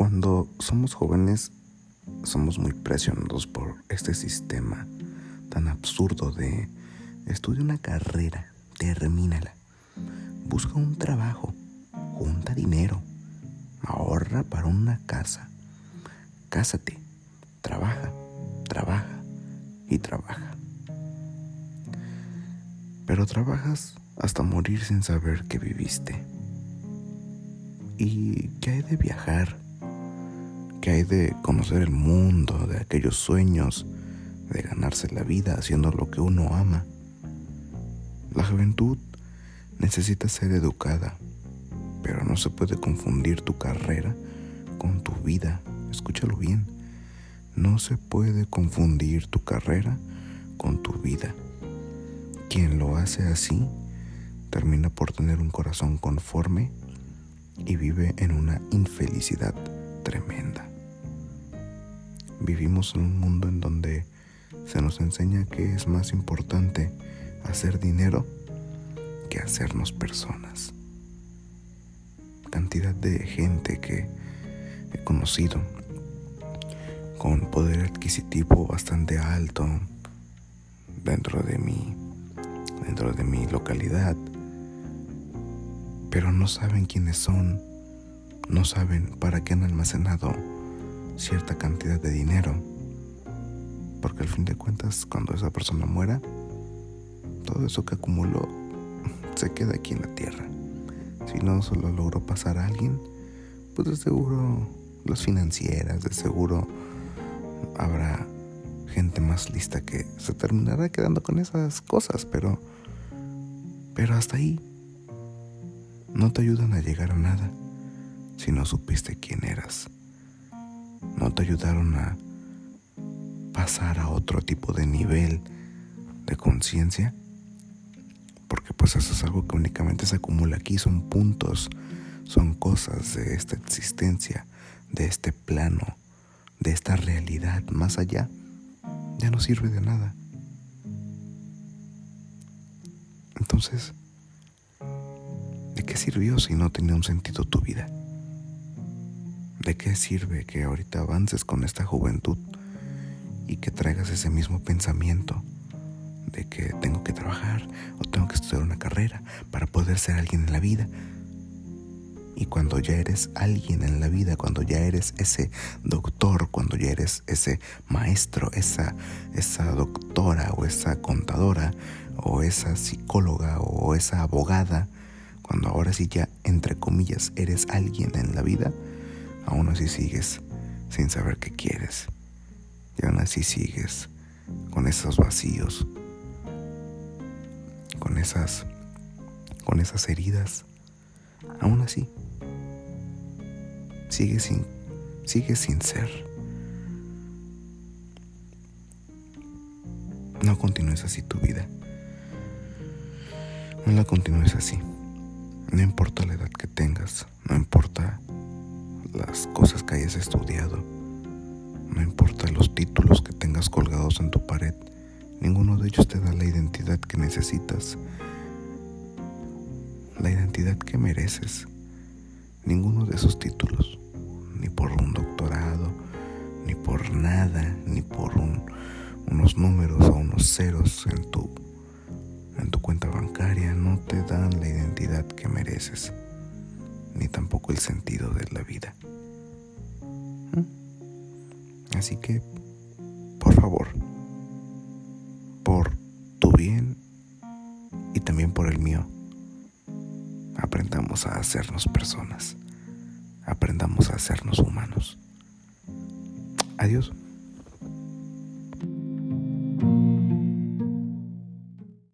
Cuando somos jóvenes somos muy presionados por este sistema tan absurdo de estudia una carrera, termínala, busca un trabajo, junta dinero, ahorra para una casa, cásate, trabaja, trabaja y trabaja. Pero trabajas hasta morir sin saber que viviste. ¿Y qué hay de viajar? ¿Qué hay de conocer el mundo, de aquellos sueños, de ganarse la vida haciendo lo que uno ama? La juventud necesita ser educada, pero no se puede confundir tu carrera con tu vida. Escúchalo bien. No se puede confundir tu carrera con tu vida. Quien lo hace así termina por tener un corazón conforme y vive en una infelicidad tremenda. Vivimos en un mundo en donde se nos enseña que es más importante hacer dinero que hacernos personas. Cantidad de gente que he conocido con poder adquisitivo bastante alto dentro de mi dentro de mi localidad pero no saben quiénes son, no saben para qué han almacenado cierta cantidad de dinero, porque al fin de cuentas cuando esa persona muera, todo eso que acumuló se queda aquí en la tierra. Si no solo logró pasar a alguien, pues de seguro las financieras, de seguro habrá gente más lista que se terminará quedando con esas cosas, pero pero hasta ahí no te ayudan a llegar a nada si no supiste quién eras. Ayudaron a pasar a otro tipo de nivel de conciencia. Porque pues eso es algo que únicamente se acumula aquí, son puntos, son cosas de esta existencia, de este plano, de esta realidad más allá. Ya no sirve de nada. Entonces, ¿De qué sirvió si no tenía un sentido tu vida? ¿De qué sirve que ahorita avances con esta juventud y que traigas ese mismo pensamiento de que tengo que trabajar o tengo que estudiar una carrera para poder ser alguien en la vida? Y cuando ya eres alguien en la vida, cuando ya eres ese doctor, cuando ya eres ese maestro, esa, esa doctora o esa contadora o esa psicóloga o esa abogada, cuando ahora sí ya, entre comillas, eres alguien en la vida, aún así sigues sin saber qué quieres. Y aún así sigues con esos vacíos, con esas, con esas heridas. Aún así, sigues sin, sigues sin ser. No continúes así tu vida. No la continúes así. No importa la edad que tengas, no importa las cosas que hayas estudiado, no importa los títulos que tengas colgados en tu pared, ninguno de ellos te da la identidad que necesitas, la identidad que mereces. Ninguno de esos títulos, ni por un doctorado, ni por nada, ni por unos números o unos ceros en tu en tu cuenta bancaria no te dan la identidad que mereces, el sentido de la vida. ¿Mm? Así que, por favor, por tu bien y también por el mío, aprendamos a hacernos personas, aprendamos a hacernos humanos. Adiós.